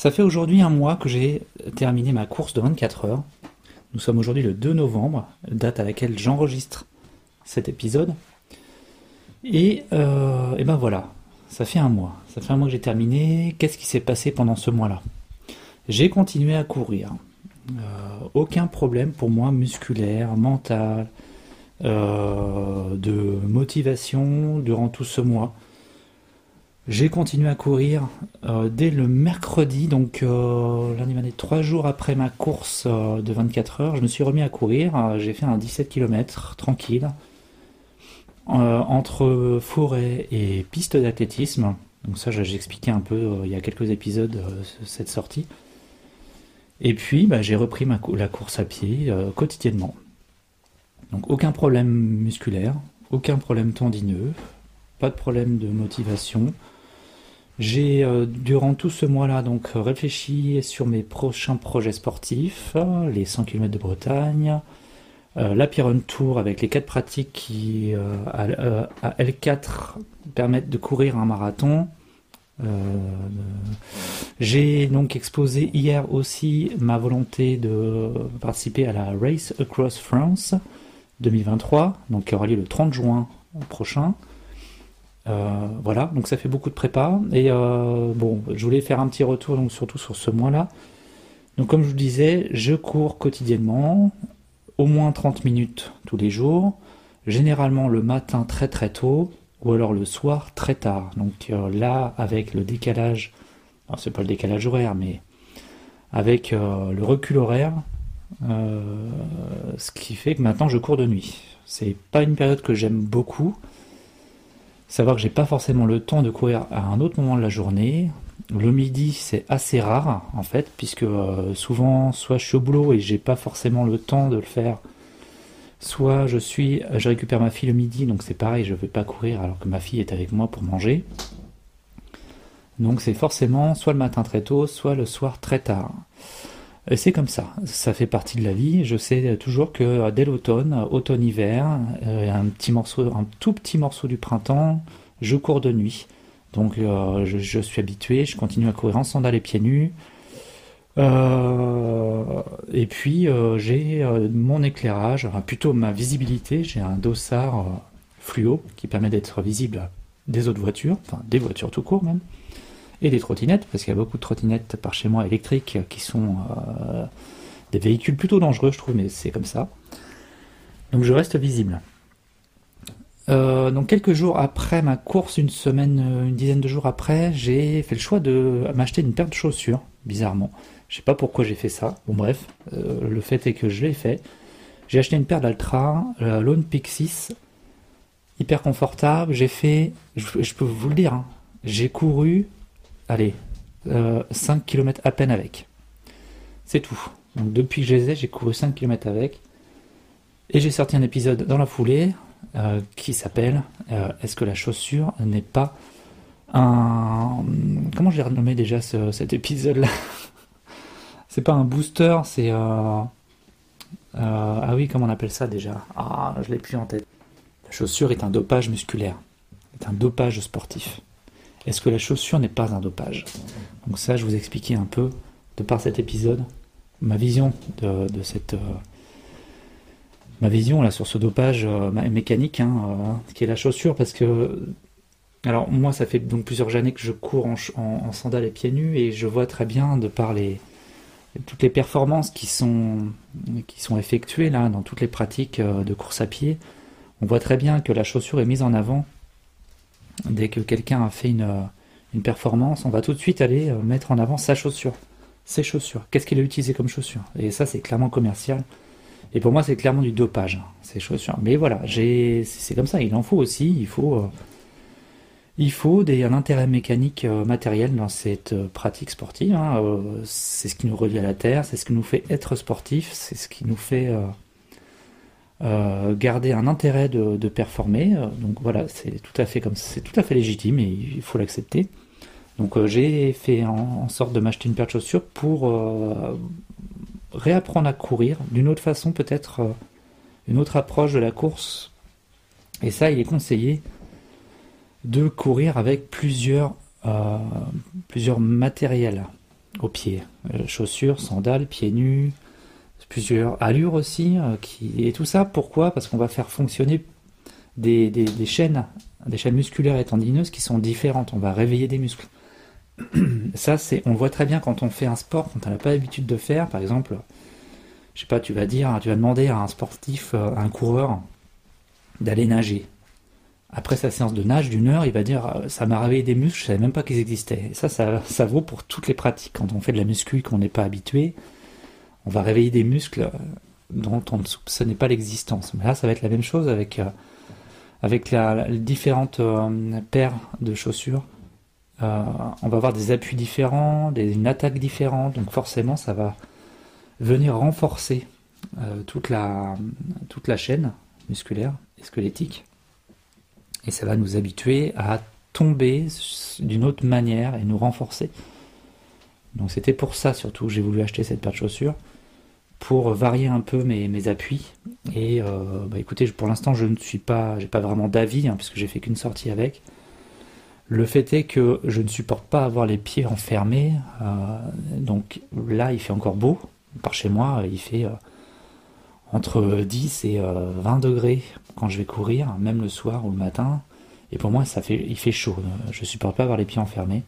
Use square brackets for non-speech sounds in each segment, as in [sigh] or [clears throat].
Ça fait aujourd'hui un mois que j'ai terminé ma course de 24 heures. Nous sommes aujourd'hui le 2 novembre, date à laquelle j'enregistre cet épisode. Et, euh, et ben voilà, ça fait un mois. Ça fait un mois que j'ai terminé. Qu'est-ce qui s'est passé pendant ce mois-là? J'ai continué à courir. Euh, aucun problème pour moi musculaire, mental, euh, de motivation durant tout ce mois. J'ai continué à courir euh, dès le mercredi, donc euh, lundi, mardi, trois jours après ma course euh, de 24 heures, je me suis remis à courir. J'ai fait un 17 km tranquille entre forêt et piste d'athlétisme. Donc ça, j'ai expliqué un peu il y a quelques épisodes cette sortie. Et puis, bah, j'ai repris la course à pied quotidiennement. Donc aucun problème musculaire, aucun problème tendineux, pas de problème de motivation. J'ai euh, durant tout ce mois-là donc réfléchi sur mes prochains projets sportifs, les 100 km de Bretagne, euh, la Piron Tour avec les quatre pratiques qui euh, à, L4 permettent de courir un marathon. J'ai donc exposé hier aussi ma volonté de participer à la Race Across France 2023, donc qui aura lieu le 30 juin prochain. Euh, voilà, donc ça fait beaucoup de prépa. Et euh, bon, je voulais faire un petit retour, donc surtout sur ce mois-là. Donc comme je vous disais, je cours quotidiennement, au moins 30 minutes tous les jours, généralement le matin très très tôt, ou alors le soir très tard. Donc euh, là, avec le décalage, alors c'est pas le décalage horaire, mais avec le recul horaire, ce qui fait que maintenant je cours de nuit. C'est pas une période que j'aime beaucoup Savoir que j'ai pas forcément le temps de courir à un autre moment de la journée. Le midi, c'est assez rare en fait, puisque euh, souvent, soit je suis au boulot et j'ai pas forcément le temps de le faire, soit je suis, je récupère ma fille le midi, donc c'est pareil, je vais pas courir alors que ma fille est avec moi pour manger. Donc c'est forcément soit le matin très tôt, soit le soir très tard. C'est comme ça, ça fait partie de la vie. Je sais toujours que euh, dès l'automne, automne-hiver, euh, un petit morceau, un tout petit morceau du printemps, je cours de nuit. Donc euh, je, suis habitué, je continue à courir en sandales et pieds nus. et puis j'ai mon éclairage, plutôt ma visibilité. J'ai un dossard fluo qui permet d'être visible des autres voitures, enfin des voitures tout court même et des trottinettes, parce qu'il y a beaucoup de trottinettes par chez moi électriques qui sont euh, des véhicules plutôt dangereux, je trouve, mais c'est comme ça. Donc je reste visible. Euh, donc quelques jours après ma course, une semaine, euh, une dizaine de jours après, j'ai fait le choix de m'acheter une paire de chaussures, bizarrement. Je sais pas pourquoi j'ai fait ça. Bon bref, le fait est que je l'ai fait. J'ai acheté une paire d'Altra, la Lone 6, hyper confortable. J'ai fait, je, peux vous le dire, hein, j'ai couru allez, 5 euh, km à peine avec. C'est tout. Donc depuis que je les ai, j'ai couru 5 km avec. Et j'ai sorti un épisode dans la foulée euh, qui s'appelle euh, Est-ce que la chaussure n'est pas un... Comment j'ai renommé déjà cet épisode-là? [laughs] C'est pas un booster, c'est... ah oui, comment on appelle ça déjà? Ah, je l'ai plus en tête. La chaussure est un dopage musculaire. est un dopage sportif. Est-ce que la chaussure n'est pas un dopage Donc ça, je vous expliquais un peu, de par cet épisode, ma vision de, cette... Euh, ma vision là sur ce dopage euh, mécanique, hein, euh, qui est la chaussure, parce que... Alors moi, ça fait donc plusieurs années que je cours en, sandales et pieds nus, et je vois très bien, de par les, toutes les performances qui sont, qui sont effectuées là dans toutes les pratiques de course à pied, on voit très bien que la chaussure est mise en avant Dès que quelqu'un a fait euh, une, performance, on va tout de suite aller euh, mettre en avant sa chaussure, ses chaussures. Qu'est-ce qu'il a utilisé comme chaussure? Et ça, c'est clairement commercial. Et pour moi, c'est clairement du dopage, hein, ces chaussures. Mais voilà, c'est comme ça. Il en faut aussi. Il faut, euh, il faut un intérêt mécanique matériel dans cette pratique sportive. Hein, c'est ce qui nous relie à la terre. C'est ce qui nous fait être sportif. C'est ce qui nous fait euh, garder un intérêt de, performer. Euh, donc voilà, c'est tout à fait comme c'est tout à fait légitime et il faut l'accepter. Donc euh, j'ai fait en, sorte de m'acheter une paire de chaussures pour réapprendre à courir d'une autre façon, peut-être une autre approche de la course. Et ça, il est conseillé de courir avec plusieurs, plusieurs matériels. aux pieds. chaussures, sandales, pieds nus, plusieurs allures aussi. qui... Et tout ça, pourquoi? Parce qu'on va faire fonctionner des, chaînes, des chaînes musculaires et tendineuses qui sont différentes. On va réveiller des muscles. [clears throat] Ça, c'est, on voit très bien quand on fait un sport, quand on n'a pas l'habitude de faire. Par exemple, je sais pas, tu vas dire, tu vas demander à un sportif, à un coureur, d'aller nager après sa séance de nage d'une heure, il va dire euh, ça m'a réveillé des muscles, je savais même pas qu'ils existaient. ça, ça, vaut pour toutes les pratiques. Quand on fait de la muscu qu'on n'est pas habitué, on va réveiller des muscles euh, dont on ne soupçonnait pas l'existence. Mais là, ça va être la même chose avec, euh, les différentes paires de chaussures. on va avoir des appuis différents, des, une attaque différente, donc forcément, ça va venir renforcer toute, la, toute la chaîne musculaire et squelettique et ça va nous habituer à tomber d'une autre manière et nous renforcer. Donc c'était pour ça surtout que j'ai voulu acheter cette paire de chaussures, pour varier un peu mes, appuis. Et euh, bah écoutez, pour l'instant je ne suis pas, j'ai pas vraiment d'avis, hein, puisque j'ai fait qu'une sortie avec. Le fait est que je ne supporte pas avoir les pieds enfermés. Euh, donc là, il fait encore beau. Par chez moi, il fait euh, entre 10 et 20 degrés quand je vais courir, même le soir ou le matin. Et pour moi, ça fait, il fait chaud. Je supporte pas avoir les pieds enfermés.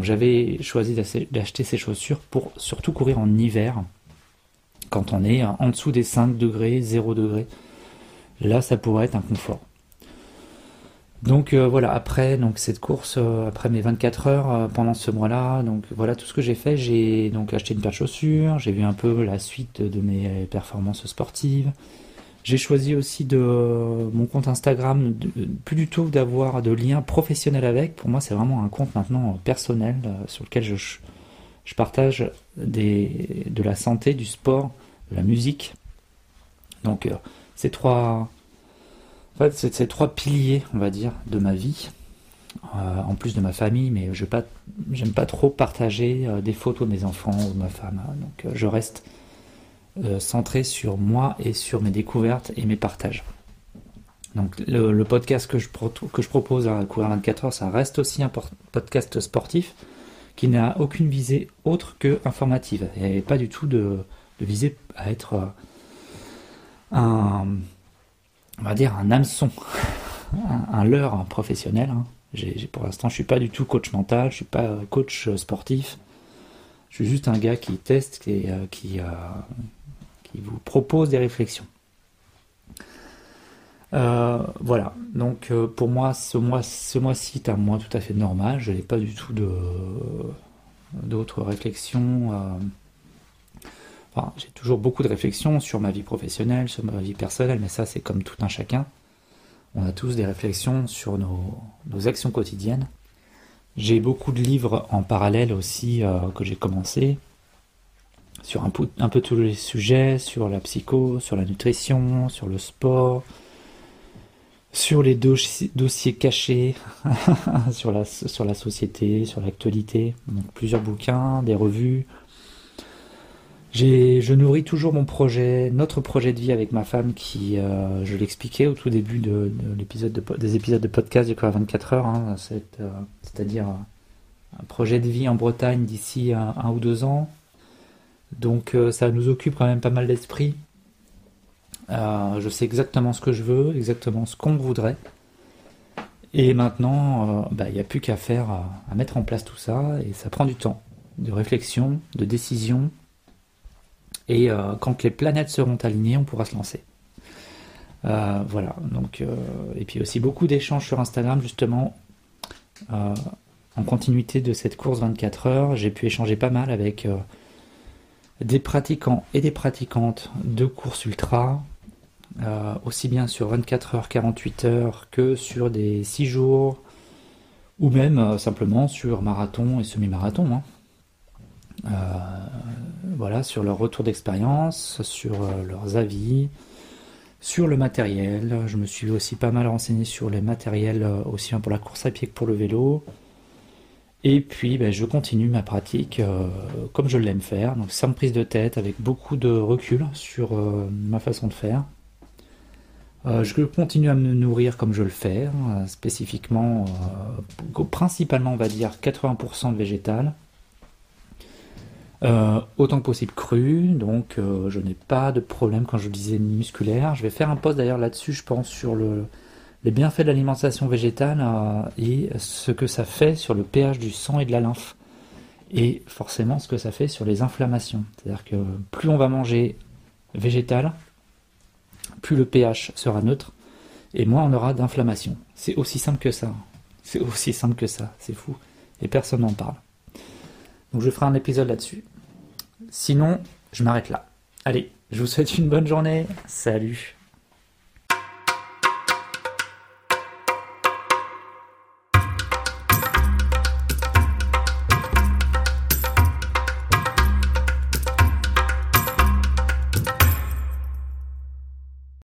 J'avais choisi d'acheter ces chaussures pour surtout courir en hiver, quand on est en dessous des 5 degrés, 0 degrés. Là, ça pourrait être un confort. Donc euh, voilà, après donc cette course, euh, après mes 24 heures euh, pendant ce mois-là, donc voilà tout ce que j'ai fait. J'ai donc acheté une paire de chaussures, j'ai vu un peu la suite de mes performances sportives. J'ai choisi aussi de mon compte Instagram, plus du tout d'avoir de lien professionnel avec. Pour moi, c'est vraiment un compte maintenant personnel sur lequel je, partage de la santé, du sport, de la musique. Donc ces trois en fait, c'est ces trois piliers, on va dire, de ma vie, euh, en plus de ma famille, mais je pas, j'aime pas trop partager euh, des photos de mes enfants ou de ma femme. Hein. donc, euh, je reste centré sur moi et sur mes découvertes et mes partages. Donc, le, podcast que je, que je propose à Courir 24 heures, ça reste aussi un podcast sportif qui n'a aucune visée autre que informative et pas du tout de, visée à être un on va dire, un hameçon, [laughs] un, leurre professionnel. Hein. pour l'instant, je suis pas du tout coach mental, je suis pas euh, coach euh, sportif. Je suis juste un gars qui teste et euh, qui, qui vous propose des réflexions. voilà, donc pour moi, ce mois, mois-ci est un mois tout à fait normal. Je n'ai pas du tout d'autres réflexions j'ai toujours beaucoup de réflexions sur ma vie professionnelle, sur ma vie personnelle, mais ça c'est comme tout un chacun. On a tous des réflexions sur nos, actions quotidiennes. J'ai beaucoup de livres en parallèle aussi euh, que j'ai commencé sur un peu, tous les sujets, sur la psycho, sur la nutrition, sur le sport, sur les dossiers cachés, [laughs] sur, la, société, sur l'actualité. Donc plusieurs bouquins, des revues, je nourris toujours mon projet, notre projet de vie avec ma femme qui, euh, je l'expliquais au tout début de, des épisodes de podcast du Corps 24 heures, hein, euh, c'est-à-dire un projet de vie en Bretagne d'ici un, ou deux ans. Donc euh, ça nous occupe quand même pas mal d'esprit. je sais exactement ce que je veux, exactement ce qu'on voudrait. Et maintenant, bah, il n'y a plus qu'à faire, à mettre en place tout ça, et ça prend du temps, de réflexion, de décision, et euh, quand les planètes seront alignées, on pourra se lancer. Euh, voilà, donc, euh, et puis aussi beaucoup d'échanges sur Instagram, justement, en continuité de cette course 24 heures. J'ai pu échanger pas mal avec des pratiquants et des pratiquantes de course ultra, aussi bien sur 24 heures, 48 heures que sur des 6 jours, ou même simplement sur marathon et semi-marathon. Hein. Euh, voilà, sur leur retour d'expérience, sur euh, leurs avis, sur le matériel. Je me suis aussi pas mal renseigné sur les matériels, euh, aussi bien pour la course à pied que pour le vélo. Et puis, ben, je continue ma pratique comme je l'aime faire, donc sans prise de tête, avec beaucoup de recul sur ma façon de faire. je continue à me nourrir comme je le fais, hein, spécifiquement, principalement, on va dire 80% de végétal, Euh, autant que possible cru, donc euh, je n'ai pas de problème quand je disais musculaire. Je vais faire un post d'ailleurs là-dessus, je pense, sur le, les bienfaits de l'alimentation végétale euh, et ce que ça fait sur le pH du sang et de la lymphe. Et forcément ce que ça fait sur les inflammations. C'est-à-dire que plus on va manger végétal, plus le pH sera neutre et moins on aura d'inflammation. C'est aussi simple que ça. C'est aussi simple que ça. C'est fou. Et personne n'en parle. Donc je ferai un épisode là-dessus. Sinon, je m'arrête là. Allez, je vous souhaite une bonne journée. Salut